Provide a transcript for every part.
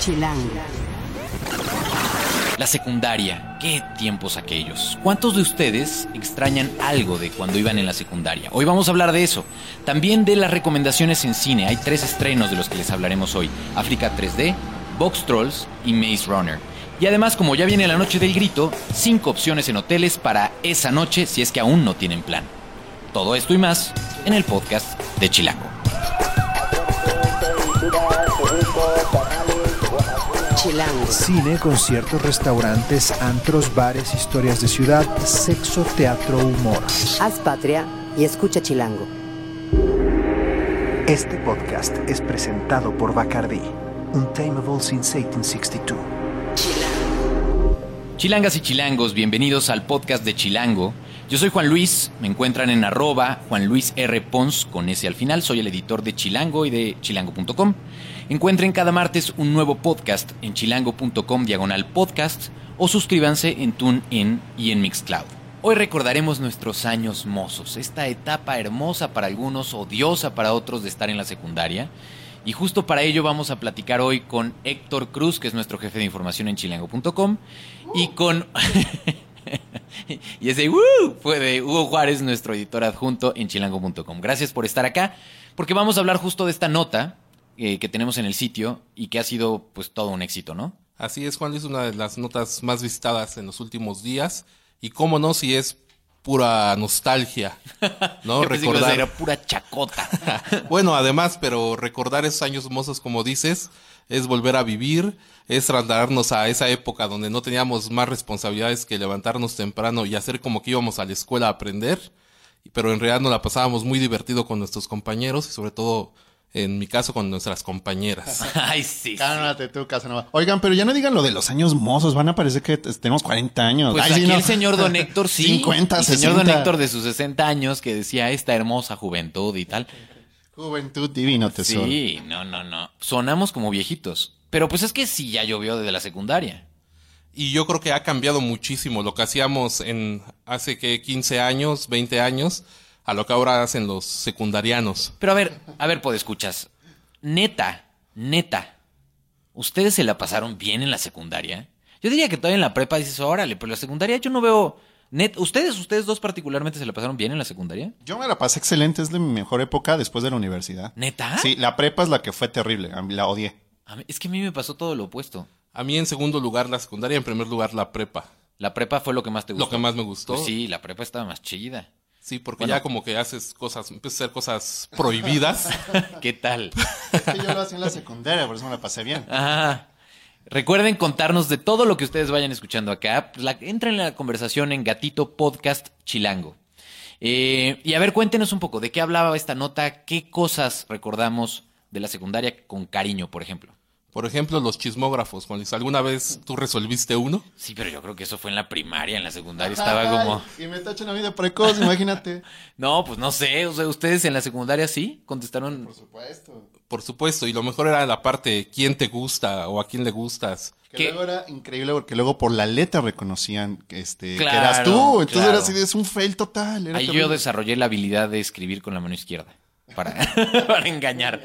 Chilango. La secundaria, qué tiempos aquellos. ¿Cuántos de ustedes extrañan algo de cuando iban en la secundaria? Hoy vamos a hablar de eso. También de las recomendaciones en cine. Hay tres estrenos de los que les hablaremos hoy. África 3D, Box Trolls y Maze Runner. Y además, como ya viene la noche del grito, cinco opciones en hoteles para esa noche si es que aún no tienen plan. Todo esto y más en el podcast de Chilango. Chilango. Cine, conciertos, restaurantes, antros, bares, historias de ciudad, sexo, teatro, humor. Haz patria y escucha Chilango. Este podcast es presentado por Bacardi, Untamable since 1862. Chilangas y chilangos, bienvenidos al podcast de Chilango. Yo soy Juan Luis, me encuentran en arroba Juan Luis R. Pons con ese al final, soy el editor de Chilango y de chilango.com. Encuentren cada martes un nuevo podcast en chilango.com diagonal podcast o suscríbanse en TuneIn y en Mixcloud. Hoy recordaremos nuestros años mozos, esta etapa hermosa para algunos, odiosa para otros de estar en la secundaria. Y justo para ello vamos a platicar hoy con Héctor Cruz, que es nuestro jefe de información en chilango.com, y con... y ese ¡uh! fue de Hugo Juárez, nuestro editor adjunto en chilango.com. Gracias por estar acá, porque vamos a hablar justo de esta nota eh, que tenemos en el sitio y que ha sido pues todo un éxito, ¿no? Así es, Juan, es una de las notas más visitadas en los últimos días. Y cómo no, si es pura nostalgia, ¿no? Decir, era pura chacota. bueno, además, pero recordar esos años mozos, como dices, es volver a vivir, es trasladarnos a esa época donde no teníamos más responsabilidades que levantarnos temprano y hacer como que íbamos a la escuela a aprender, pero en realidad nos la pasábamos muy divertido con nuestros compañeros y sobre todo, en mi caso, con nuestras compañeras. Ay, sí. sí. Cálmate tú, Casanova. Oigan, pero ya no digan lo de los años mozos. Van a parecer que tenemos 40 años. Pues Ay, aquí sí, no. el señor Don Héctor sí. 50, el señor Don 60. Héctor de sus 60 años que decía esta hermosa juventud y tal. Juventud divino tesoro. Sí, no, no, no. Sonamos como viejitos. Pero pues es que sí ya llovió desde la secundaria. Y yo creo que ha cambiado muchísimo lo que hacíamos en hace que 15 años, 20 años, a lo que ahora hacen los secundarianos. Pero a ver, a ver, escuchas. Neta, neta. ¿Ustedes se la pasaron bien en la secundaria? Yo diría que todavía en la prepa dices, órale, pero en la secundaria yo no veo. Net, ¿Ustedes, ustedes dos particularmente se la pasaron bien en la secundaria? Yo me la pasé excelente. Es de mi mejor época después de la universidad. ¿Neta? Sí, la prepa es la que fue terrible. A mí La odié. A mí- es que a mí me pasó todo lo opuesto. A mí en segundo lugar la secundaria, en primer lugar la prepa. La prepa fue lo que más te gustó. Lo que más me gustó. Pues sí, la prepa estaba más chida. Sí, porque Bueno. ya como que haces cosas, empiezas a hacer cosas prohibidas. ¿Qué tal? Es que yo lo hacía en la secundaria, por eso me la pasé bien. Ajá. Recuerden contarnos de todo lo que ustedes vayan escuchando acá. La- entren en la conversación en Gatito Podcast Chilango. Eh, y a ver, cuéntenos un poco de qué hablaba esta nota, qué cosas recordamos de la secundaria con cariño, por ejemplo. Por ejemplo, los chismógrafos. Juan Luis, ¿alguna vez tú resolviste uno? Sí, pero yo creo que eso fue en la primaria, en la secundaria estaba como... Y me tachan a mí de precoz, imagínate. No, pues no sé, o sea, ustedes en la secundaria sí contestaron... supuesto. Por supuesto, y lo mejor era la parte quién te gusta o a quién le gustas. Que ¿Qué? luego era increíble porque luego por la letra reconocían que, este, que Claro, eras tú. Entonces claro. era así, de, es un fail total. Era Ahí yo desarrollé la habilidad de escribir con la mano izquierda para, para engañar.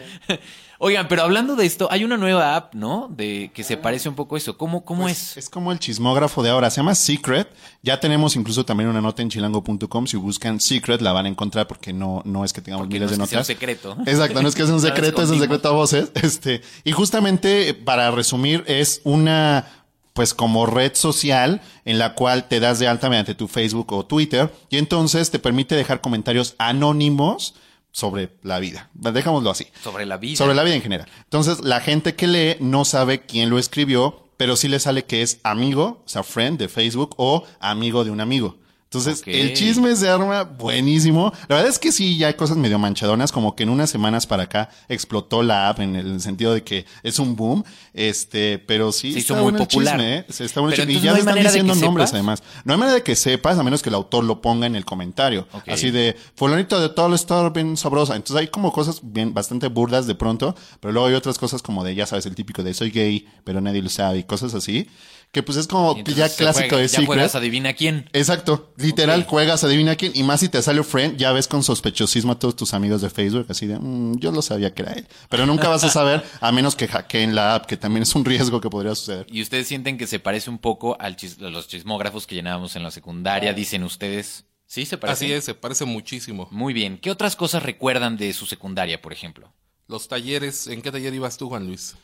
Oigan, pero hablando de esto, hay una nueva app, ¿no? De que se parece un poco a eso. ¿Cómo, cómo Pues, es? Es como el chismógrafo de ahora. Se llama Secret. Ya tenemos incluso también una nota en chilango.com. Si buscan Secret la van a encontrar porque no, no es que tengamos Porque miles no de es que sea un notas. secreto. Exacto, no es que sea un secreto, es un secreto a voces. Este, y justamente, para resumir, es una pues como red social en la cual te das de alta mediante tu Facebook o Twitter y entonces te permite dejar comentarios anónimos sobre la vida. Dejámoslo así. Sobre la vida. Sobre la vida en general. Entonces, la gente que lee no sabe quién lo escribió, pero sí le sale que es amigo, o sea, friend de Facebook o amigo de un amigo. Entonces, el chisme se arma buenísimo. La verdad es que sí, ya hay cosas medio manchadonas, como que en unas semanas para acá explotó la app en el sentido de que es un boom, este, pero sí Se hizo está muy bueno popular. chisme, ¿eh? Se está bueno el Pero chisme. Y ya no hay están diciendo nombres además. No hay manera de que sepas, a menos que el autor lo ponga en el comentario. Así de, fulanito de todo está bien sabrosa. Entonces hay como cosas bien, bastante burdas de pronto, pero luego hay otras cosas como de, ya sabes, el típico de soy gay, pero nadie lo sabe y cosas así, que pues es como entonces ya clásico juega- de Ya juegas adivina quién. Exacto. Literal, juegas, adivina quién. Y más si te sale friend, ya ves con sospechosismo a todos tus amigos de Facebook, así de, "Mm, yo lo sabía que era él. Pero nunca vas a saber, a menos que hackeen la app, que también es un riesgo que podría suceder. ¿Y ustedes sienten que se parece un poco al chis- a los chismógrafos que llenábamos en la secundaria? Dicen ustedes. ¿Sí se parece? Así es, se parece muchísimo. Muy bien. ¿Qué otras cosas recuerdan de su secundaria, por ejemplo? Los talleres, ¿en qué taller ibas tú, Juan Luis?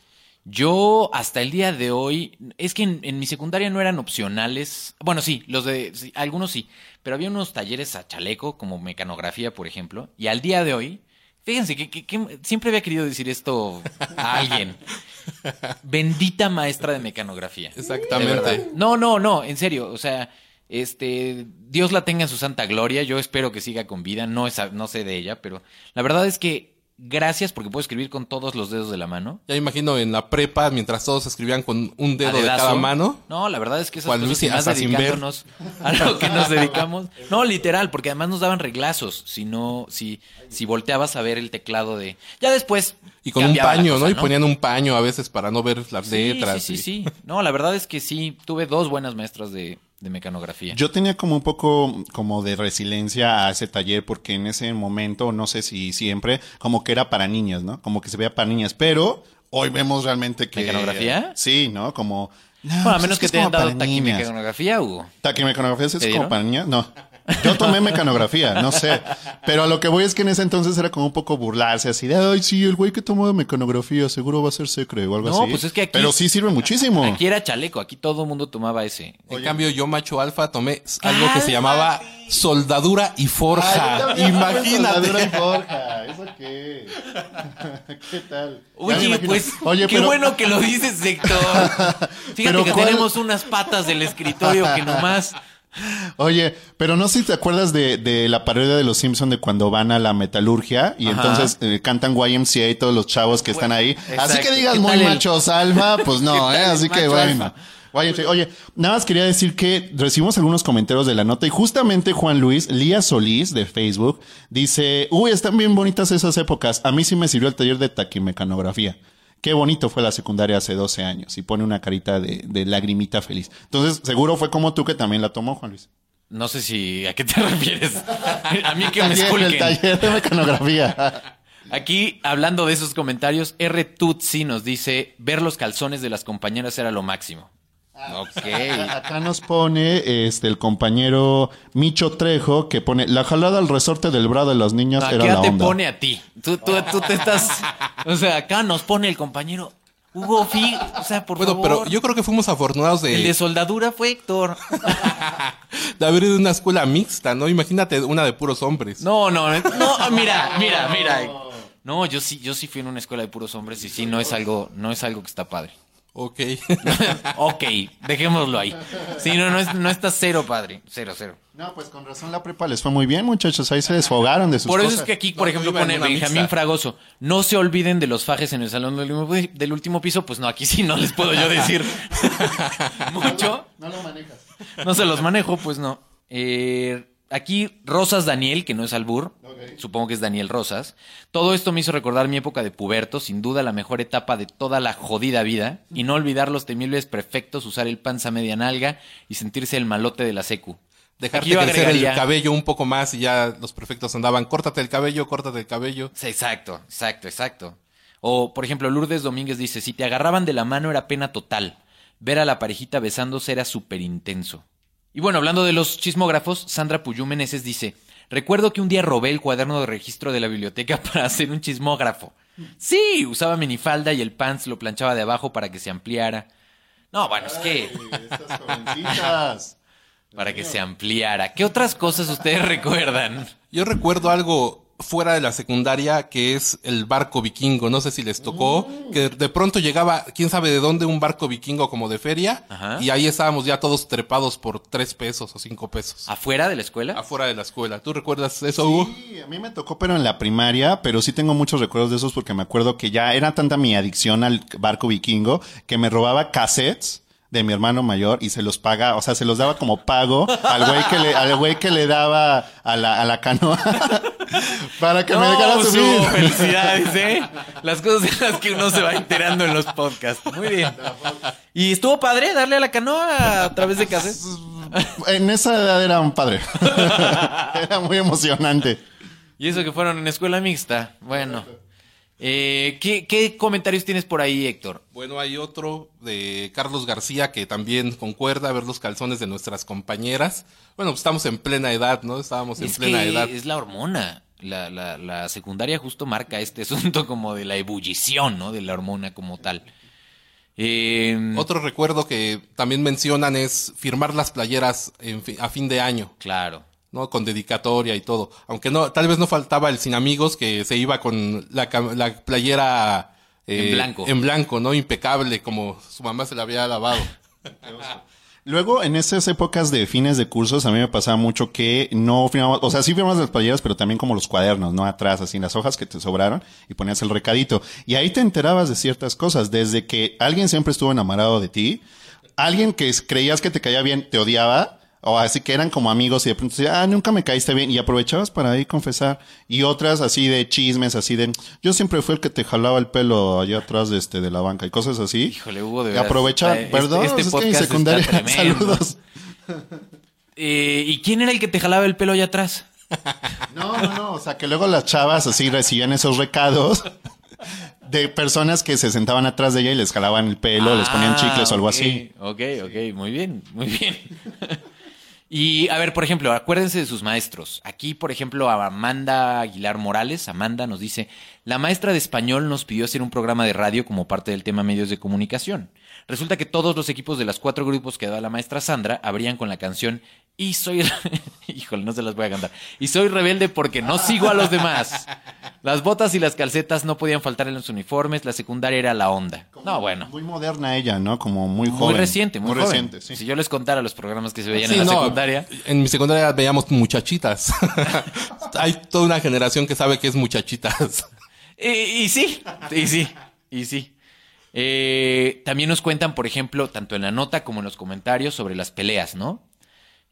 Yo hasta el día de hoy, es que en, en mi secundaria no eran opcionales. Bueno, sí, los de sí, algunos sí, pero había unos talleres a chaleco, como mecanografía, por ejemplo. Y al día de hoy, fíjense que, que- que siempre había querido decir esto a alguien. Bendita maestra de mecanografía. De. Exactamente. No, no, no, en serio. O sea, este, Dios la tenga en su santa gloria. Yo espero que siga con vida. No, es, no sé de ella, pero la verdad es que gracias porque puedo escribir con todos los dedos de la mano. Ya imagino en la prepa, mientras todos escribían con un dedo de cada mano. No, la verdad es que esas Juan cosas Luis más dedicándonos a lo que nos dedicamos. No, literal, porque además nos daban reglazos. Si no, si, si volteabas a ver el teclado de. Ya después. Y con un paño, cosa, ¿no? Y ponían un paño a veces para no ver las Sí, letras. Sí, y- sí, sí. No, la verdad es que sí. Tuve dos buenas maestras de, de mecanografía. Yo tenía como un poco como de resiliencia a ese taller porque en ese momento, no sé si siempre, como que era para niñas, ¿no? Como que se veía para niñas, pero hoy vemos realmente que... ¿Mecanografía? Sí, ¿no? Como... no, bueno, a pues menos es que es te hayan dado taquimecanografía, Hugo. ¿Taquimecanografía es ¿Te como para niñas? No. Yo tomé mecanografía, no sé. Pero a lo que voy es que en ese entonces era como un poco burlarse así de, ay, sí, el güey que tomó mecanografía seguro va a ser secre o algo No, así. pues es que aquí- Pero sí sirve muchísimo. Aquí era chaleco, aquí todo el mundo tomaba ese. En cambio, yo, macho alfa, tomé algo que se llamaba soldadura y forja. Imagínate. Soldadura y forja. ¿Eso qué? ¿Qué tal? Oye, pues, Oye, qué pero- bueno que lo dices, Héctor. Fíjate Pero que ¿cuál- tenemos unas patas del escritorio que nomás... Oye, pero no sé si te acuerdas de, de la parodia de los Simpson de cuando van a la metalurgia y Ajá. entonces eh, cantan YMCA y todos los chavos que están ahí. Así que digas ¿Qué muy el- machos alfa, pues ¿Qué no, ¿eh? Así que bueno. YMCA. Oye, nada más quería decir que recibimos algunos comentarios de la nota y justamente Juan Luis, Lía Solís de Facebook, dice, uy, están bien bonitas esas épocas. A mí sí me sirvió el taller de taquimecanografía. Qué bonito fue la secundaria hace 12 años. Y pone una carita de, de lagrimita feliz. Entonces, seguro fue como tú que también la tomó, Juan Luis. No sé si... ¿A qué te refieres? A mí que me Taller, el esculquen. taller de mecanografía. Aquí, hablando de esos comentarios, R. Tutsi nos dice, ver los calzones de las compañeras era lo máximo. Ok. Acá nos pone este el compañero Micho Trejo que pone la jalada al resorte del bra de las niñas era la te onda. pone a ti. Tú, tú, tú te estás... O sea, acá nos pone el compañero Hugo Fi. O sea, por Bueno, favor. pero yo creo que fuimos afortunados El de de, soldadura fue Héctor. de haber ido a una escuela mixta, ¿no? Imagínate una de puros hombres. No, no, no, mira, mira, mira. No, yo sí, yo sí fui en una escuela de puros hombres y sí, no es algo, no es algo que está padre. Ok. ok, dejémoslo ahí. Sí, no, no, es, no está cero padre. Cero, cero. No, pues con razón la prepa les fue muy bien, muchachos. Ahí se desfogaron de sus Por eso cosas. es que aquí, por No, ejemplo, pone Benjamín mixta. Fragoso. No se olviden de los fajes en el salón del último, del último piso. Pues no, aquí sí no les puedo yo decir mucho. No lo manejas. No se los manejo, pues no. Eh, aquí Rosas Daniel, que no es albur, supongo que es Daniel Rosas. Todo esto me hizo recordar mi época de puberto, sin duda la mejor etapa de toda la jodida vida, y no olvidar los temibles perfectos, usar el panza media nalga y sentirse el malote de la secu. Dejarte crecer el agregaría- cabello un poco más y ya los perfectos andaban, córtate el cabello, córtate el cabello. Sí, Exacto, exacto, exacto. O, por ejemplo, Lourdes Domínguez dice, si te agarraban de la mano era pena total. Ver a la parejita besándose era súper intenso. Y bueno, hablando de los chismógrafos, Sandra Puyú Meneses dice, recuerdo que un día robé el cuaderno de registro de la biblioteca para hacer un chismógrafo. Sí, usaba minifalda y el pants lo planchaba de abajo para que se ampliara. No, bueno, es que Estas jovencitas. para que se ampliara. ¿Qué otras cosas ustedes recuerdan? Yo recuerdo algo fuera de la secundaria que es el barco vikingo. No sé si les tocó, que de pronto llegaba, quién sabe de dónde, un barco vikingo como de feria. Ajá. Y ahí estábamos ya todos trepados por tres pesos o cinco pesos. ¿Afuera de la escuela? Afuera de la escuela. ¿Tú recuerdas eso, Hugo? Sí, a mí me tocó, pero en la primaria, pero sí tengo muchos recuerdos de esos porque me acuerdo que ya era tanta mi adicción al barco vikingo que me robaba cassettes de mi hermano mayor y se los paga, o sea, se los daba como pago al güey que le, al güey que le daba a la, a la canoa para que me dejara subir. Hugo, felicidades, ¿eh? Las cosas en las que uno se va enterando en los podcasts. Muy bien. ¿Y estuvo padre darle a la canoa a través de cassette? en esa edad era un padre. era muy emocionante. Y eso que fueron en escuela mixta. Bueno. Eh, ¿qué, qué comentarios tienes por ahí, Héctor? Bueno, hay otro de Carlos García que también concuerda ver los calzones de nuestras compañeras. Bueno, pues estamos en plena edad, ¿no? Estábamos en Es plena que edad. es la hormona. La, la, la secundaria justo marca este asunto como de la ebullición, ¿no? De la hormona como tal. Eh, Otro recuerdo que también mencionan es firmar las playeras en fi- a fin de año, Claro. ¿No? Con dedicatoria y todo. Aunque no, tal vez no faltaba el sin amigos que se iba con la, cam- la playera eh, En blanco. En blanco, ¿no? Impecable, como su mamá se la había lavado. Luego, en esas épocas de fines de cursos, a mí me pasaba mucho que no firmamos, o sea, sí firmamos las playeras, pero también como los cuadernos, ¿no? Atrás, así las hojas que te sobraron y ponías el recadito. Y ahí te enterabas de ciertas cosas, desde que alguien siempre estuvo enamorado de ti, alguien que creías que te caía bien te odiaba, o así que eran como amigos y de pronto decía, ah, nunca me caíste bien, y aprovechabas para ahí confesar. Y otras así de chismes, así de, yo siempre fui el que te jalaba el pelo allá atrás de este, de la banca y cosas así. Híjole, Hugo, de Y verdad. aprovecha, este- perdón, este es que en secundaria, saludos. Eh, ¿Y quién era el que te jalaba el pelo allá atrás? No, no, no. O sea, que luego las chavas así recibían esos recados de personas que se sentaban atrás de ella y les jalaban el pelo, les ponían Ah, chicles o algo ok, así. Ok, ok, muy bien, muy bien. y a ver, por ejemplo, acuérdense de sus maestros. Aquí, por ejemplo, a Amanda Aguilar Morales, Amanda nos dice, la maestra de español nos pidió hacer un programa de radio como parte del tema medios de comunicación. Resulta que todos los equipos de las cuatro grupos que da la maestra Sandra abrían con la canción Y soy... Híjole, no se las voy a cantar. Y soy rebelde porque no sigo a los demás. Las botas y las calcetas no podían faltar en los uniformes, la secundaria era la onda. No, bueno. Muy moderna ella, ¿no? Como muy joven. Muy reciente, muy, joven. reciente, sí. Si yo les contara los programas que se veían Sí, en la no, secundaria. En mi secundaria veíamos muchachitas. Hay toda una generación que sabe que es muchachitas. Y, y sí, y sí, y sí. Eh, también nos cuentan, por ejemplo, tanto en la nota como en los comentarios sobre las peleas, ¿no?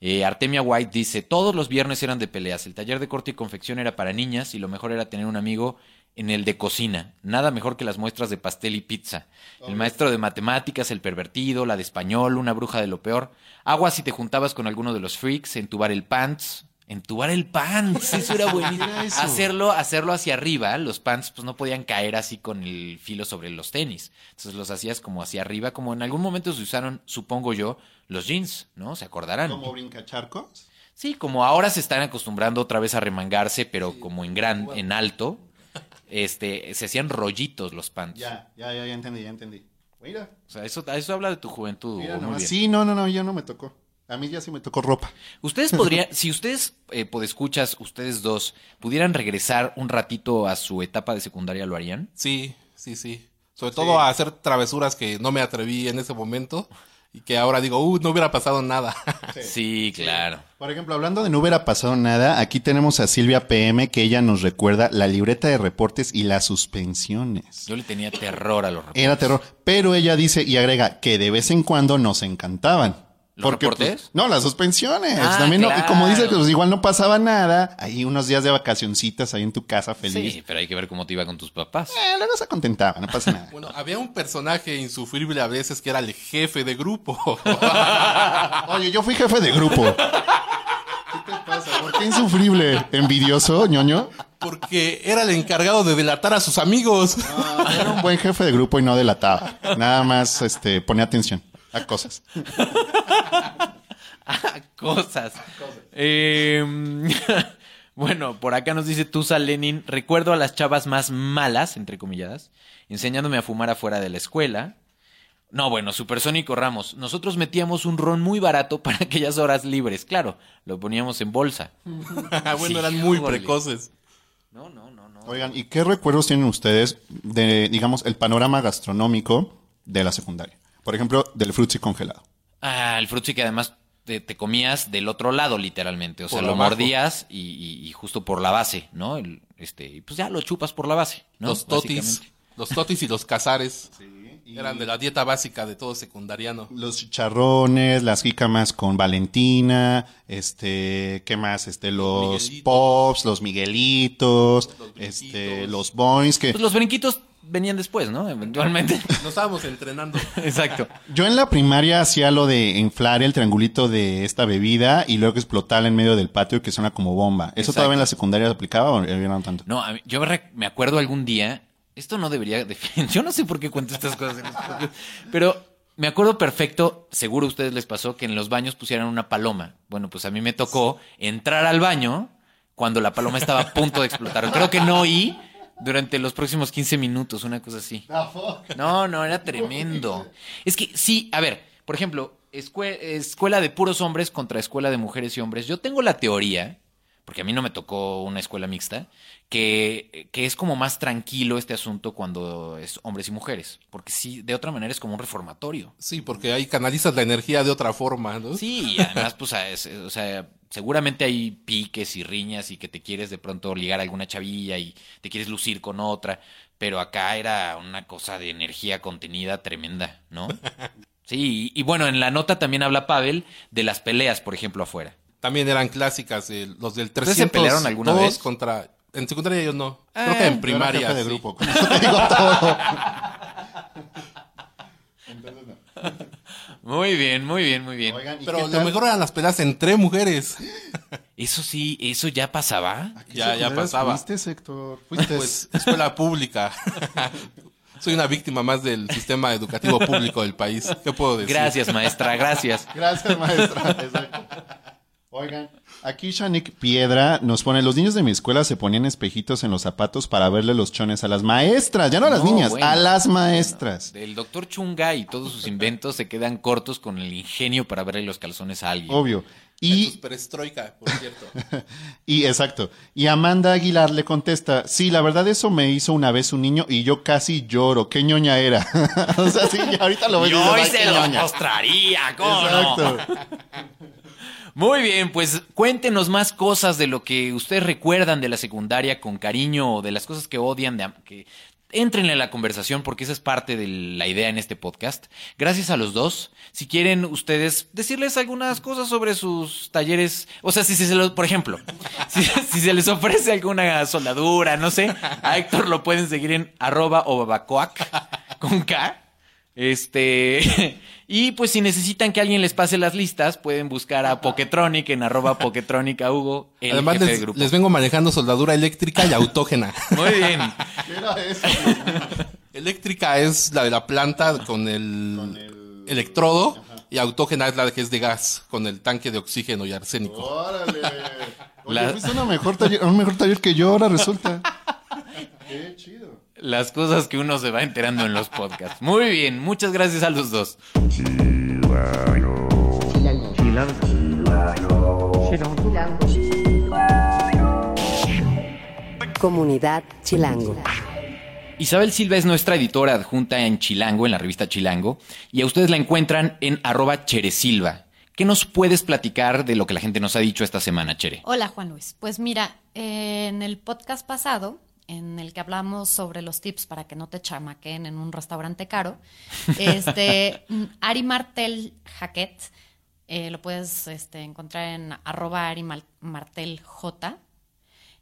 Eh, Artemia White dice, todos los viernes eran de peleas, el taller de corte y confección era para niñas y lo mejor era tener un amigo en el de cocina, nada mejor que las muestras de pastel y pizza. El maestro de matemáticas, el pervertido, la de español, una bruja de lo peor. Agua si te juntabas con alguno de los freaks, entubar el pants. Entubar el pants, eso era buenísimo. Eso. Hacerlo, hacerlo hacia arriba, los pants pues no podían caer así con el filo sobre los tenis. Entonces los hacías como hacia arriba, como en algún momento se usaron, supongo yo, los jeans, ¿no? ¿Se acordarán? ¿Como brincacharcos? Sí, como ahora se están acostumbrando otra vez a remangarse, pero como en gran, en alto, este, se hacían rollitos los pants. Ya, ya, ya, ya entendí, ya entendí. Mira, O sea, eso, eso habla de tu juventud. mira muy bien. Sí, no, no, no, ya no me tocó. A mí ya sí me tocó ropa. Ustedes podrían, si ustedes, eh, podescuchas, ustedes dos, pudieran regresar un ratito a su etapa de secundaria, ¿lo harían? Sí, sí, sí. Sobre todo a hacer travesuras que no me atreví en ese momento y que ahora digo, uh, no hubiera pasado nada. Sí, claro. Por ejemplo, hablando de no hubiera pasado nada, aquí tenemos a Silvia PM que ella nos recuerda la libreta de reportes y las suspensiones. Yo le tenía terror a los reportes. Era terror. Pero ella dice y agrega que de vez en cuando nos encantaban. ¿Los reportes? pues, no, las suspensiones. Ah, También no- como dice que claro. pues, igual no pasaba nada. Ahí unos días de vacacioncitas ahí en tu casa feliz. Sí, pero hay que ver cómo te iba con tus papás. Eh, luego se contentaba, no pasa nada. Bueno, había un personaje insufrible a veces que era el jefe de grupo. Oye, yo fui jefe de grupo. ¿Qué te pasa? ¿Por qué insufrible? ¿Envidioso, ñoño? porque era el encargado de delatar a sus amigos. Ah, Era un buen jefe de grupo y no delataba. Nada más este, ponía atención a cosas. Cosas. Eh, bueno, por acá nos dice Tusa Lenin. Recuerdo a las chavas más malas, entre comilladas, enseñándome a fumar afuera de la escuela. No, bueno, Supersónico Ramos. Nosotros metíamos un ron muy barato para aquellas horas libres. Claro, lo poníamos en bolsa. bueno, Sí, eran muy híjole. precoces. No, no, no, no. Oigan, ¿y qué recuerdos tienen ustedes de, digamos, el panorama gastronómico de la secundaria? Por ejemplo, del frutzi congelado. Ah, el frutzi que además te, te comías del otro lado, literalmente. O sea, lo abajo. mordías y, y- y justo por la base, ¿no? El- este, y pues ya lo chupas por la base, ¿no? los totis. Los totis y los cazares. Eran de la dieta básica de todo secundariano. Los chicharrones, las jícamas con Valentina, este, ¿qué más? Este, los Miguelitos. pops, los miguelitos, Los este, los boings, que Pues los brinquitos venían después, ¿no? Eventualmente. Nos estábamos entrenando. Exacto. Yo en la primaria hacía lo de inflar el triangulito de esta bebida y luego explotarla en medio del patio que suena como bomba. ¿Eso Exacto. todavía en la secundaria se aplicaba o no tanto? No, mí- yo me acuerdo algún día, esto no debería yo no sé por qué cuento estas cosas, en los podcasts, pero me acuerdo perfecto, seguro a ustedes les pasó, que en los baños pusieran una paloma. Bueno, pues a mí me tocó entrar al baño cuando la paloma estaba a punto de explotar. Creo que no oí durante los próximos 15 minutos, una cosa así. No, no, era tremendo. Es que sí, a ver, por ejemplo, escue- escuela de puros hombres contra escuela de mujeres y hombres. Yo tengo la teoría, porque a mí no me tocó una escuela mixta, que, que es como más tranquilo este asunto cuando es hombres y mujeres. Porque sí, de otra manera es como un reformatorio. Sí, porque ahí canalizas la energía de otra forma, ¿no? Sí, y además, pues, es- o sea, seguramente hay piques y riñas y que te quieres de pronto ligar a alguna chavilla y te quieres lucir con otra, pero acá era una cosa de energía contenida tremenda, ¿no? Sí, y, y bueno, en la nota también habla Pavel de las peleas, por ejemplo, afuera. También eran clásicas, eh, los del ¿Ustedes se 300 pelearon alguna vez? contra... En secundaria yo no. Ah, Creo que en Yo era primaria. jefe de sí. grupo. Con eso te digo todo. Muy bien, muy bien, muy bien. Oigan, ¿y Pero qué lo tal? mejor eran las peleas entre mujeres. Eso sí, eso ya pasaba. ¿Qué Ya- ya secundarias pasaba. Fuiste, Héctor? Fuiste. Pues escuela pública. Soy una víctima más del sistema educativo público del país. ¿Qué puedo decir? Gracias, maestra, gracias. Gracias, maestra. Exacto. Oigan, aquí Shanik Piedra nos pone, los niños de mi escuela se ponían espejitos en los zapatos para verle los chones a las maestras, ya no a las No, niñas, bueno. a las maestras. El doctor Chunga y todos sus inventos se quedan cortos con el ingenio para verle los calzones a alguien. Obvio. Y... Y, perestroika, por cierto. y exacto. Y Amanda Aguilar le contesta, sí, la verdad eso me hizo una vez un niño y yo casi lloro. ¿Qué ñoña era? o sea, sí, ahorita lo ves y Yo dices, hoy "Ay, se lo ñoña". mostraría, ¿cómo no? Muy bien, pues cuéntenos más cosas de lo que ustedes recuerdan de la secundaria con cariño o de las cosas que odian, de, que entren en la conversación porque esa es parte de la idea en este podcast. Gracias a los dos. Si quieren ustedes decirles algunas cosas sobre sus talleres, o sea, si, se los, por ejemplo, si, si se les ofrece alguna soldadura, no sé, a Héctor lo pueden seguir en arroba o babacoac con K. Este, y pues si necesitan que alguien les pase las listas, pueden buscar a Poketronic en arroba Poketronic a Hugo, el Además, jefe les, grupo. les vengo manejando soldadura eléctrica y autógena. Muy bien. ¿Qué era eso? eléctrica es la de la planta con el, electrodo y autógena es la que es de gas con el tanque de oxígeno y arsénico. Órale. Oye, La- fuiste una mejor taller, un mejor taller que yo ahora resulta. Qué chido. Las cosas que uno se va enterando en los podcasts. Muy bien, muchas gracias a los dos. Comunidad Chilango. Isabel Silva es nuestra editora adjunta en Chilango, en la revista Chilango, y a ustedes la encuentran en arroba cheresilva. ¿Qué nos puedes platicar de lo que la gente nos ha dicho esta semana, Chere? Hola Juan Luis. Pues mira, eh, en el podcast pasado, en el que hablamos sobre los tips para que no te chamaquen en un restaurante caro, este, Ari Martel Jaquet, eh, lo puedes este, encontrar en arroba Ari Martel J,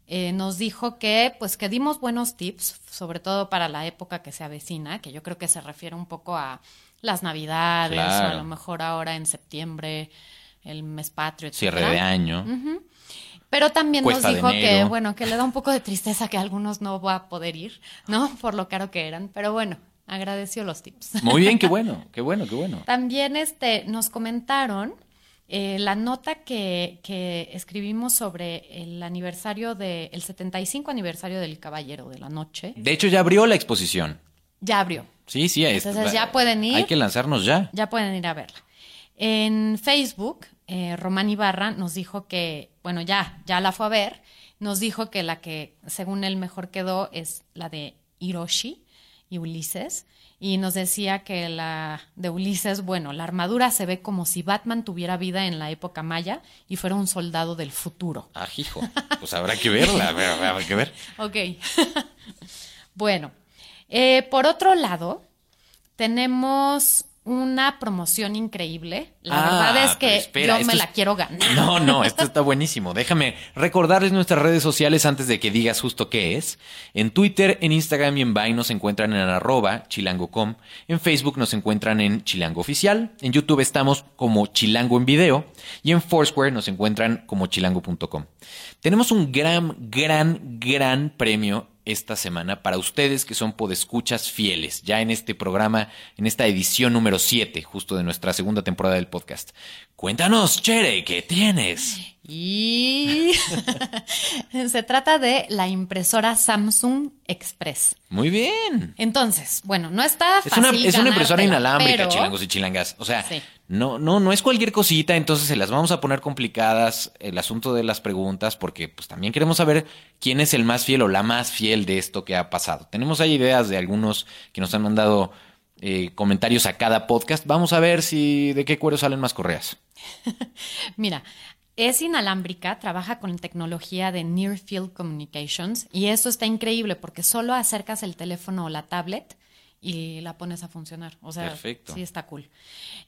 eh, nos dijo que pues que dimos buenos tips, sobre todo para la época que se avecina, que yo creo que se refiere un poco a las navidades, Claro. o a lo mejor ahora en septiembre, el mes patrio, Cierre etcétera. de año. Pero también nos de dijo que, bueno, que le da un poco de tristeza que algunos no va a poder ir, ¿no? Por lo caro que eran. Pero bueno, agradeció los tips. Muy bien, qué bueno, qué bueno, qué bueno. También este, nos comentaron eh, la nota que, que escribimos sobre el aniversario de, el 75 aniversario del Caballero de la Noche. De hecho, ya abrió la exposición. Ya abrió. Sí, sí. es- Entonces, ya pueden ir. Hay que lanzarnos ya. Ya pueden ir a verla. En Facebook, eh, Román Ibarra nos dijo que, bueno, ya, ya la fue a ver, nos dijo que la que según él mejor quedó es la de Hiroshi y Ulises. Y nos decía que la de Ulises, bueno, la armadura se ve como si Batman tuviera vida en la época maya y fuera un soldado del futuro. Ah, hijo. Pues habrá que verla, habrá, habrá que ver. Ok. bueno, eh, por otro lado, tenemos una promoción increíble. La Ah, verdad es que espera, yo me es- la quiero ganar. No, no, esto está buenísimo. Déjame recordarles nuestras redes sociales antes de que digas justo qué es. En Twitter, en Instagram y en Vine nos encuentran en arroba chilango.com. En Facebook nos encuentran en Chilango Oficial. En YouTube estamos como Chilango en Video. Y en Foursquare nos encuentran como chilango.com. Tenemos un gran, gran, gran premio esta semana para ustedes que son podescuchas fieles, ya en este programa, en esta edición número 7, justo de nuestra segunda temporada del podcast. Cuéntanos, Chere, ¿qué tienes? Y se trata de la impresora Samsung Express. Muy bien. Entonces, bueno, no está Es fácil una, es una impresora inalámbrica, pero- chilangos y chilangas. O sea, Sí. no, no, no es cualquier cosita, entonces se las vamos a poner complicadas el asunto de las preguntas, porque pues también queremos saber quién es el más fiel o la más fiel de esto que ha pasado. Tenemos ahí ideas de algunos que nos han mandado eh, comentarios a cada podcast. Vamos a ver si de qué cuero salen más correas. Mira, es inalámbrica, trabaja con tecnología de Near Field Communications y eso está increíble porque solo acercas el teléfono o la tablet y la pones a funcionar. O sea, Perfecto. sí está cool.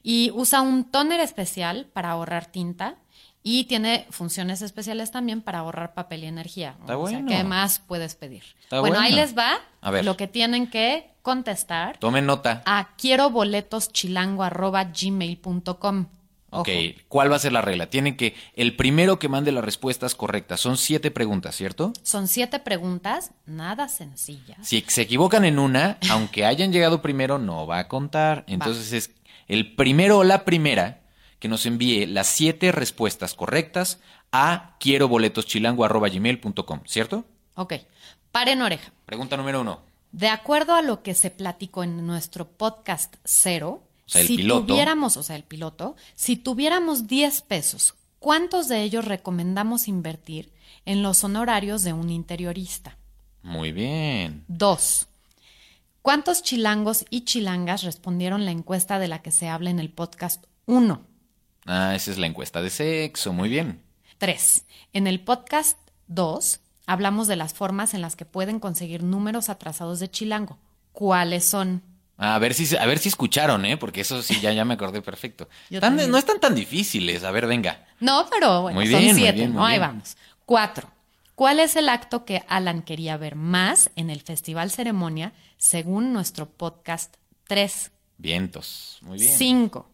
Y usa un tóner especial para ahorrar tinta y tiene funciones especiales también para ahorrar papel y energía. Está o sea, bueno. ¿qué más puedes pedir? Está bueno, ahí bueno. les va A ver. lo que tienen que contestar Tomen nota. a quiero boletos chilango arroba gmail.com. Ok, ¿cuál va a ser la regla? Tienen que, el primero que mande las respuestas correctas, son siete preguntas, ¿cierto? Son siete preguntas, nada sencillas. Si se equivocan en una, aunque hayan llegado primero, no va a contar. Entonces es el primero o la primera que nos envíe las siete respuestas correctas a quiero boletoschilango.gmail.com, ¿cierto? Ok, paren oreja. Pregunta número uno. De acuerdo a lo que se platicó en nuestro podcast cero, sea, el si piloto. tuviéramos, o sea, el piloto, si tuviéramos 10 pesos, ¿cuántos de ellos recomendamos invertir en los honorarios de un interiorista? Muy bien. Dos. ¿Cuántos chilangos y chilangas respondieron la encuesta de la que se habla en el podcast 1? Ah, esa es la encuesta de sexo. Muy bien. 3. En el podcast 2 hablamos de las formas en las que pueden conseguir números atrasados de chilango. ¿Cuáles son? A ver si, a ver si escucharon, ¿eh? Porque eso sí, ya, ya me acordé perfecto. Tan- no están tan difíciles. A ver, venga. No, pero bueno, Muy son bien, muy siete, bien, muy ¿no? Ahí bien. vamos. Cuatro. ¿Cuál es el acto que Alan quería ver más en el Festival Ceremonia según nuestro podcast 3? Vientos. Muy bien. Cinco.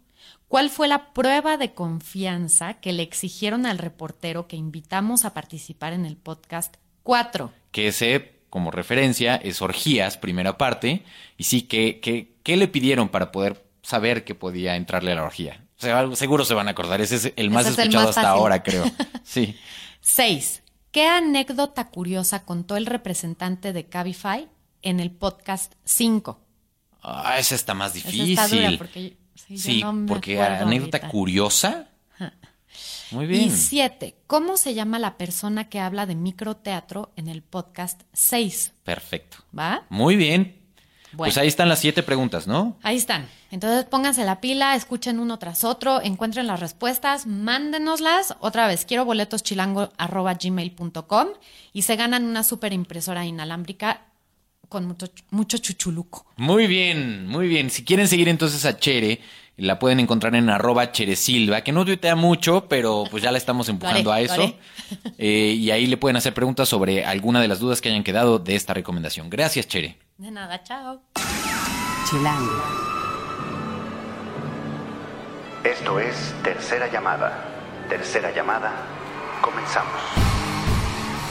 ¿Cuál fue la prueba de confianza que le exigieron al reportero que invitamos a participar en el podcast 4? que ese, como referencia, es orgías, primera parte, y sí, que, ¿qué le pidieron para poder saber que podía entrarle a la orgía? O sea, algo- seguro se van a acordar, ese es el más Ese es el escuchado más hasta ahora, creo. Sí. 6. ¿Qué anécdota curiosa contó el representante de Cabify en el podcast 5? Ah, esa está más Esa difícil. está dura porque, sí, no porque anécdota ahorita. curiosa. Muy bien. Y 7. ¿Cómo se llama la persona que habla de microteatro en el podcast 6? Perfecto. ¿Va? Muy bien. Bueno. Pues ahí están las siete preguntas, ¿no? Ahí están. Entonces pónganse la pila, escuchen uno tras otro, encuentren las respuestas, mándenoslas. Otra vez, quiero boletos chilango.gmail.com y se ganan una super impresora inalámbrica con mucho, mucho chuchuluco. Muy bien, muy bien. Si quieren seguir entonces a Chere, la pueden encontrar en arroba cheresilva, que no tuitea mucho, pero pues ya la estamos empujando a eso. Eh, y ahí le pueden hacer preguntas sobre alguna de las dudas que hayan quedado de esta recomendación. Gracias, Chere. De nada, chao. Chilango. Esto es Tercera Llamada. Tercera Llamada. Comenzamos.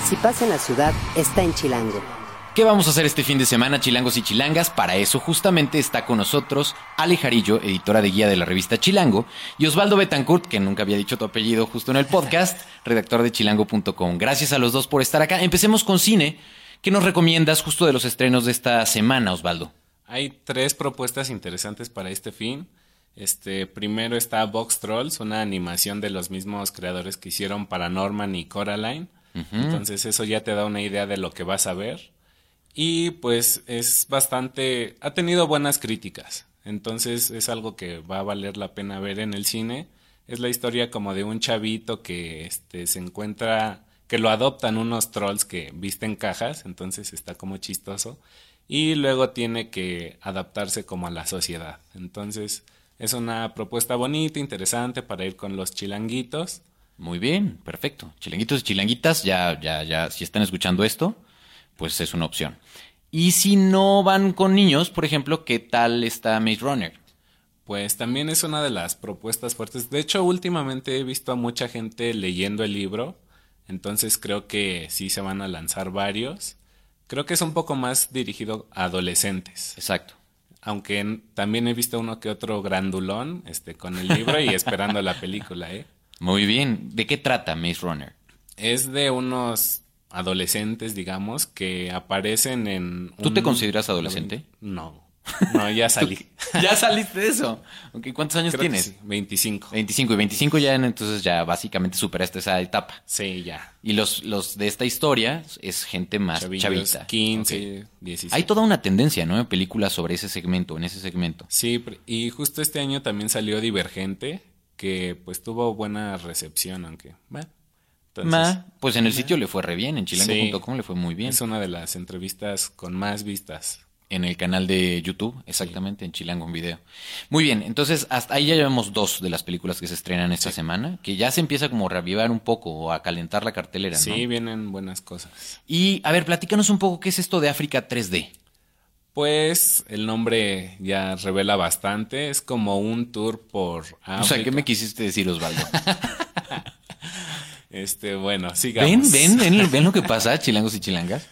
Si pasa en la ciudad, está en Chilango. ¿Qué vamos a hacer este fin de semana, chilangos y chilangas? Para eso justamente está con nosotros Ale Jarillo, editora de guía de la revista Chilango, y Osvaldo Betancourt, que nunca había dicho tu apellido justo en el podcast, redactor de chilango.com. Gracias a los dos por estar acá. Empecemos con cine. ¿Qué nos recomiendas justo de los estrenos de esta semana, Osvaldo? Hay tres propuestas interesantes para este fin. Este, primero está Box Trolls, una animación de los mismos creadores que hicieron Paranorman y Coraline. Entonces eso ya te da una idea de lo que vas a ver. Y pues es bastante, ha tenido buenas críticas. Entonces es algo que va a valer la pena ver en el cine. Es la historia como de un chavito que este, se encuentra, que lo adoptan unos trolls que visten cajas, entonces está como chistoso. Y luego tiene que adaptarse como a la sociedad. Entonces Es una propuesta bonita, interesante para ir con los chilanguitos. Muy bien, perfecto. Chilanguitos y chilanguitas, ya, ya, ya, si están escuchando esto, pues es una opción. Y si no van con niños, por ejemplo, ¿qué tal está Maze Runner? Pues también es una de las propuestas fuertes. De hecho, últimamente he visto a mucha gente leyendo el libro, entonces creo que sí se van a lanzar varios. Creo que es un poco más dirigido a adolescentes. Exacto. Aunque también he visto uno que otro grandulón este, con el libro y esperando la película, ¿eh? Muy bien. ¿De qué trata Maze Runner? Es de unos adolescentes, digamos, que aparecen en... ¿Tú te consideras adolescente? No, no, ya salí. ya saliste de eso. Ok, ¿Cuántos años Creo tienes? sí, 25. 25 y 25 ya entonces ya básicamente superaste esa etapa. Sí, ya. Y los, los de esta historia es gente más Chavillos, chavita. 15, Ok. 17. Hay toda una tendencia, ¿no? En películas sobre ese segmento, en ese segmento. Sí, y justo este año también salió Divergente, que pues tuvo buena recepción, aunque... Bueno, entonces, Ma, pues en el sitio le fue re bien, en chilango.com le fue muy bien. Es una de las entrevistas con más vistas. En el canal de YouTube, exactamente, en Chilango en video. Muy bien, entonces hasta ahí ya llevamos dos de las películas que se estrenan esta semana, que ya se empieza como a reavivar un poco o a calentar la cartelera, ¿no? Sí, vienen buenas cosas. Y a ver, platícanos un poco qué es esto de África 3D. Pues el nombre ya revela bastante, es como un tour por África. O sea, ¿qué me quisiste decir, Osvaldo? Este, bueno, sigamos. ¿Ven, ven, ven, ven lo que pasa, chilangos y chilangas?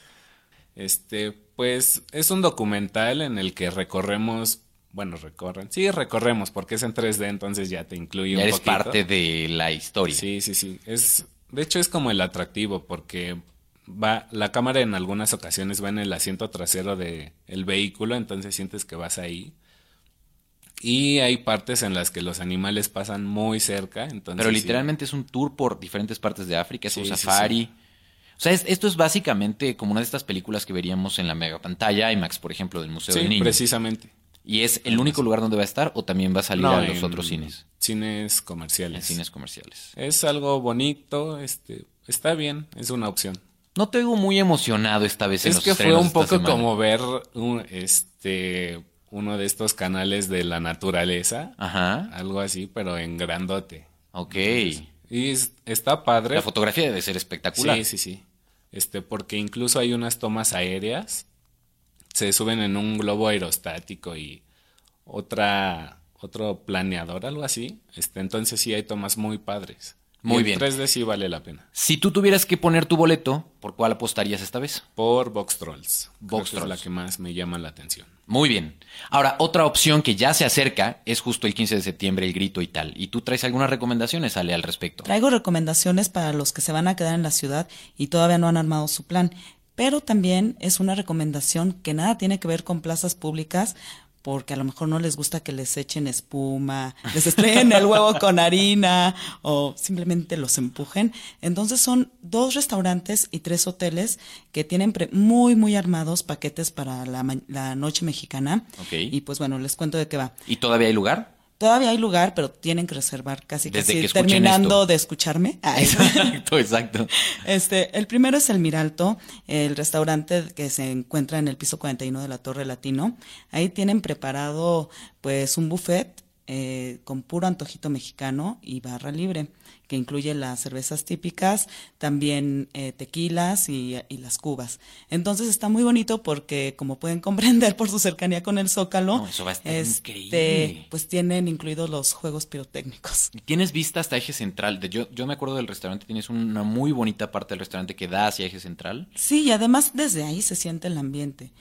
Este, pues es un documental en el que recorremos, bueno, recorren, sí, recorremos porque es en 3D, entonces ya te incluye Ya un eres poquito. parte de la historia. Sí, sí, sí. Es, de hecho, es como el atractivo porque va, la cámara en algunas ocasiones va en el asiento trasero de el vehículo, entonces sientes que vas ahí. Y hay partes en las que los animales pasan muy cerca, entonces Pero sí. literalmente es un tour por diferentes partes de África, es un sí, safari. O sea, es- esto es básicamente como una de estas películas que veríamos en la mega pantalla IMAX, por ejemplo, del Museo Sí, del Niño. precisamente. ¿Y es el único lugar donde va a estar o también va a salir No, a los en otros cines? Cines En comerciales. cines comerciales. Es algo bonito, este, está bien, es una opción. No te veo muy emocionado esta vez en Es los que fue un poco como ver un, este uno de estos canales de la naturaleza, Ajá. algo así, pero en grandote. Ok. Y es- está padre. La fotografía debe ser espectacular. Sí, sí, sí. Este, porque incluso hay unas tomas aéreas. Se suben en un globo aerostático y otra otro planeador, algo así. Este, entonces sí hay tomas muy padres. Muy Y en bien. 3D sí vale la pena. Si tú tuvieras que poner tu boleto, ¿por cuál apostarías esta vez? Por Box Trolls. Creo que es la Trolls. que más me llama la atención. Muy bien. Ahora, otra opción que ya se acerca es justo el 15 de septiembre, el grito y tal. ¿Y tú traes algunas recomendaciones, Ale, al respecto? Traigo recomendaciones para los que se van a quedar en la ciudad y todavía no han armado su plan, pero también es una recomendación que nada tiene que ver con plazas públicas porque a lo mejor no les gusta que les echen espuma, les estrellen el huevo con harina o simplemente los empujen. Entonces son dos restaurantes y tres hoteles que tienen pre- muy, muy armados paquetes para la, la noche mexicana. Y pues bueno, les cuento de qué va. ¿Y todavía hay lugar? Todavía hay lugar, pero tienen que reservar casi Desde casi que terminando esto. de escucharme. Exacto, exacto. Este, el primero es el Miralto, el restaurante que se encuentra en el piso 41 de la Torre Latino. Ahí tienen preparado pues un buffet eh, con puro antojito mexicano y barra libre, que incluye las cervezas típicas, también eh, tequilas y, y las cubas. Entonces está muy bonito porque, como pueden comprender por su cercanía con el Zócalo, No, eso va a estar este, increíble. pues tienen incluidos los juegos pirotécnicos. Tienes vista hasta eje central. De- yo, yo me acuerdo del restaurante, tienes una muy bonita parte del restaurante que da hacia eje central. Sí, y además desde ahí se siente el ambiente.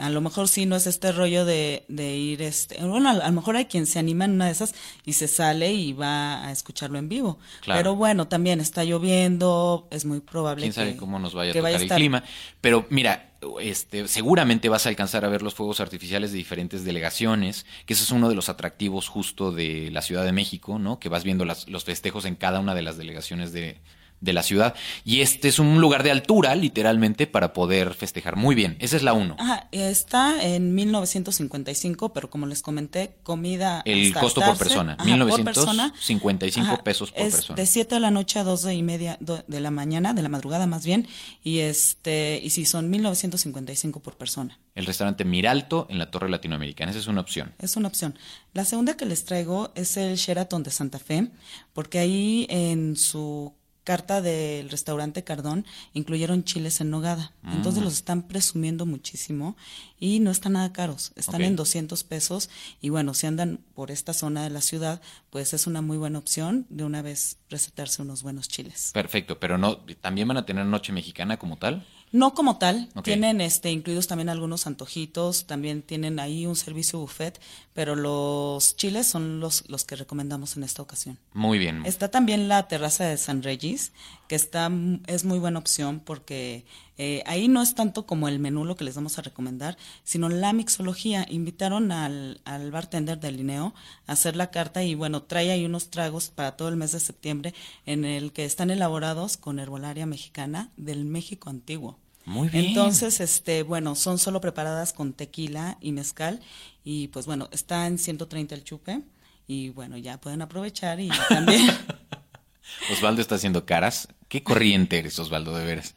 A lo mejor sí no es este rollo de, de ir, este, bueno, a, a lo mejor hay quien se anima en una de esas y se sale y va a escucharlo en vivo. Claro. Pero bueno, también está lloviendo, es muy probable Quién sabe que- cómo nos vaya a tocar vaya el estar- clima. Pero mira, este, seguramente vas a alcanzar a ver los fuegos artificiales de diferentes delegaciones, que ese es uno de los atractivos justo de la Ciudad de México, ¿no? Que vas viendo las- los festejos en cada una de las delegaciones de, de la ciudad. Y este es un lugar de altura, literalmente, para poder festejar. Muy bien, esa es la uno. Ajá, está en 1955, pero como les comenté, comida. El costo por persona, ajá, por persona. 1955 pesos por es persona. De 7 de la noche a 12 y media de la mañana, de la madrugada más bien, y este, y si son 1955 por persona. El restaurante Miralto en la Torre Latinoamericana. Esa es una opción. Es una opción. La segunda que les traigo es el Sheraton de Santa Fe, porque ahí en su carta del restaurante Cardón incluyeron chiles en nogada. Mm. Entonces los están presumiendo muchísimo y no están nada caros. Están en 200 pesos y bueno, si andan por esta zona de la ciudad, pues es una muy buena opción de una vez recetarse unos buenos chiles. Perfecto, pero no, también van a tener noche mexicana como tal. No como tal, tienen este incluidos también algunos antojitos, también tienen ahí un servicio buffet, pero los chiles son los, los que recomendamos en esta ocasión. Muy bien. Está también la terraza de San Regis, que está es muy buena opción porque eh, ahí no es tanto como el menú lo que les vamos a recomendar, sino la mixología. Invitaron al, al bartender del Lineo a hacer la carta y bueno, trae ahí unos tragos para todo el mes de septiembre en el que están elaborados con herbolaria mexicana del México antiguo. Muy bien. Entonces, este, bueno, son solo preparadas con tequila y mezcal y pues bueno, está en 130 el chupe y bueno, ya pueden aprovechar y también Osvaldo está haciendo caras. Qué corriente eres, Osvaldo, de veras.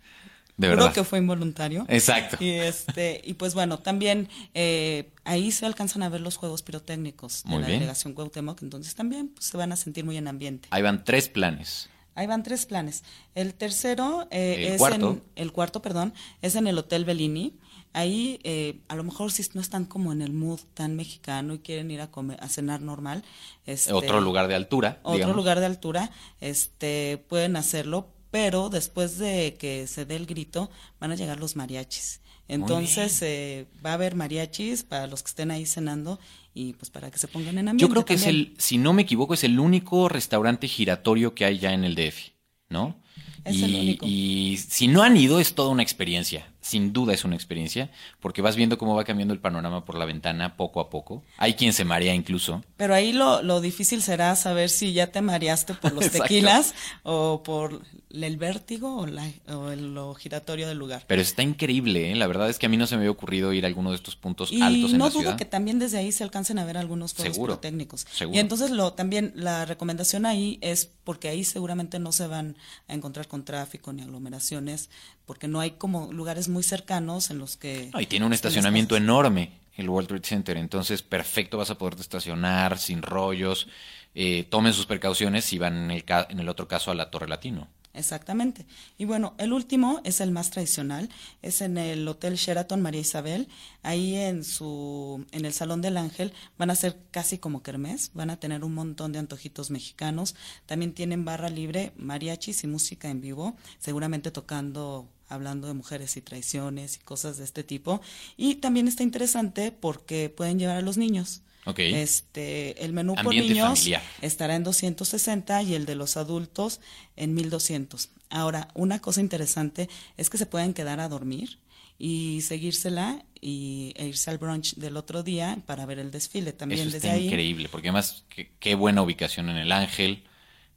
De verdad. que fue involuntario. Exacto. Y este, y pues bueno, también eh, ahí se alcanzan a ver los juegos pirotécnicos Muy de la bien. delegación Cuauhtémoc, entonces también pues, se van a sentir muy en ambiente. Ahí van tres planes. Ahí van tres planes. El tercero eh, El es cuarto. en el cuarto, perdón, es en el Hotel Bellini. Ahí eh, a lo mejor si no están como en el mood tan mexicano y quieren ir a comer, a cenar normal. Este, Otro lugar de altura. otro digamos. lugar de altura, este, pueden hacerlo, pero después de que se dé el grito, van a llegar los mariachis. Entonces, eh, va a haber mariachis para los que estén ahí cenando y pues para que se pongan en ambiente. Yo creo que es el, si no me equivoco, es el único restaurante giratorio que hay ya en el DF, ¿no? Es y, el único. y si no han ido, es toda una experiencia. Sin duda es una experiencia, porque vas viendo cómo va cambiando el panorama por la ventana poco a poco. Hay quien se marea incluso. Pero ahí lo, lo difícil será saber si ya te mareaste por los tequilas o por el vértigo o, la, o el- lo giratorio del lugar. Pero está increíble, ¿eh? La verdad es que a mí no se me había ocurrido ir a alguno de estos puntos Y altos en no la dudo que también desde ahí se alcancen a ver algunos pirotécnicos. seguro. Y entonces lo también la recomendación ahí es porque ahí seguramente no se van a encontrar con tráfico ni aglomeraciones, porque no hay como lugares muy cercanos en los que No, y tiene un estacionamiento enorme, el World Trade Center. Entonces, perfecto, vas a poder estacionar sin rollos. Eh, tomen sus precauciones si van en el, ca- en el otro caso a la Torre Latino. Exactamente. Y bueno, el último es el más tradicional, es en el Hotel Sheraton María Isabel. Ahí en su en el Salón del Ángel van a ser casi como kermés, van a tener un montón de antojitos mexicanos. También tienen barra libre, mariachis y música en vivo, seguramente tocando hablando de mujeres y traiciones y cosas de este tipo. Y también está interesante porque pueden llevar a los niños. Este, el menú por Ambiente niños familiar. estará en 260 y el de los adultos en 1200. Ahora, una cosa interesante es que se pueden quedar a dormir y seguírsela y, e irse al brunch del otro día para ver el desfile también Eso desde ahí. increíble, porque además, qué, qué buena ubicación en el Ángel.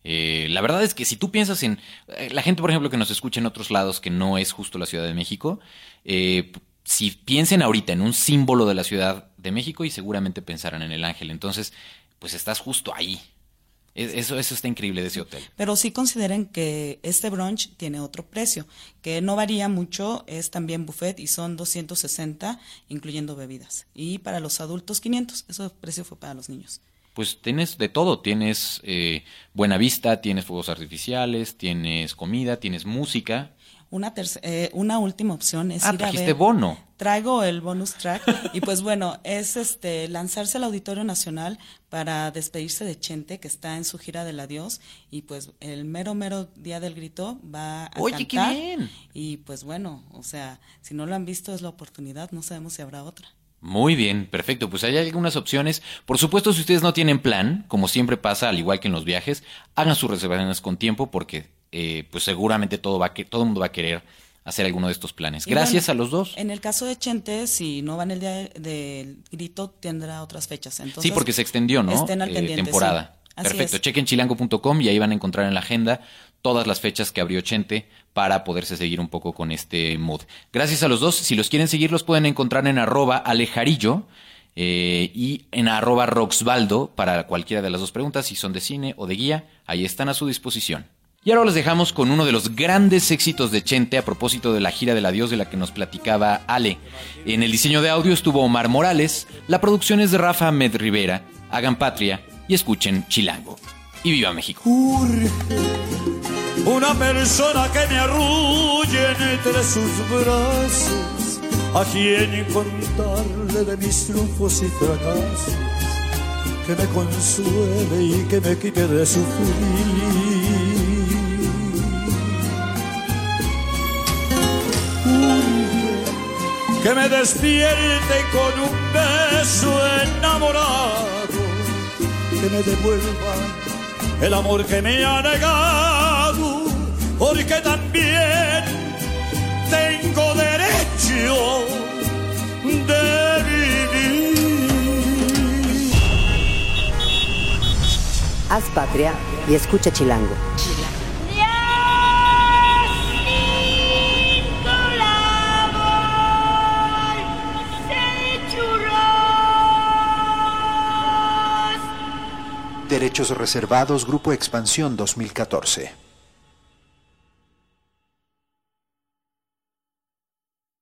Eh, la verdad es que si tú piensas en eh, la gente, por ejemplo, que nos escucha en otros lados, que no es justo la Ciudad de México, eh, si piensen ahorita en un símbolo de la Ciudad de México y seguramente pensarán en el Ángel. Entonces, pues estás justo ahí. Es- Eso, eso está increíble de ese hotel. Pero sí consideren que este brunch tiene otro precio, que no varía mucho, es también buffet y son 260, incluyendo bebidas. Y para los adultos 500, ese precio fue para los niños. Pues tienes de todo, tienes eh, buena vista, tienes fuegos artificiales, tienes comida, tienes música. Una, eh, una última opción es Ah, ir a ver. bono. Traigo el bonus track y pues bueno, es este lanzarse al Auditorio Nacional para despedirse de Chente que está en su gira del adiós y pues el mero mero día del grito va a Oye, qué cantar bien. y pues bueno, o sea, si no lo han visto es la oportunidad, no sabemos si habrá otra. Muy bien, perfecto. Pues hay algunas opciones. Por supuesto, si ustedes no tienen plan, como siempre pasa, al igual que en los viajes, hagan sus reservaciones con tiempo porque eh, pues seguramente todo va que todo el mundo va a querer hacer alguno de estos planes. Y Gracias bueno, a los dos. En el caso de Chente, si no van el día de- del grito, tendrá otras fechas. Entonces, sí, porque se extendió, ¿no? Estén al Eh, pendiente, temporada. sí. Perfecto, chequen chilango.com y ahí van a encontrar en la agenda todas las fechas que abrió Chente para poderse seguir un poco con este mood. Gracias a los dos. Si los quieren seguir, los pueden encontrar en arroba alejarillo eh, y en arroba roxbaldo para cualquiera de las dos preguntas, si son de cine o de guía, ahí están a su disposición. Y ahora los dejamos con uno de los grandes éxitos de Chente a propósito de la gira del adiós de la que nos platicaba Ale. En el diseño de audio estuvo Omar Morales, la producción es de Rafa Med Rivera. Hagan patria y escuchen Chilango. Y viva México. una persona que me arrulle entre sus brazos, a quien contarle de mis triunfos y fracasos, que me consuele y que me quite de. Que me despierte con un beso enamorado, que me devuelva el amor que me ha negado, porque también tengo derecho de vivir. Haz patria y escucha Chilango. Derechos reservados, Grupo Expansión 2014.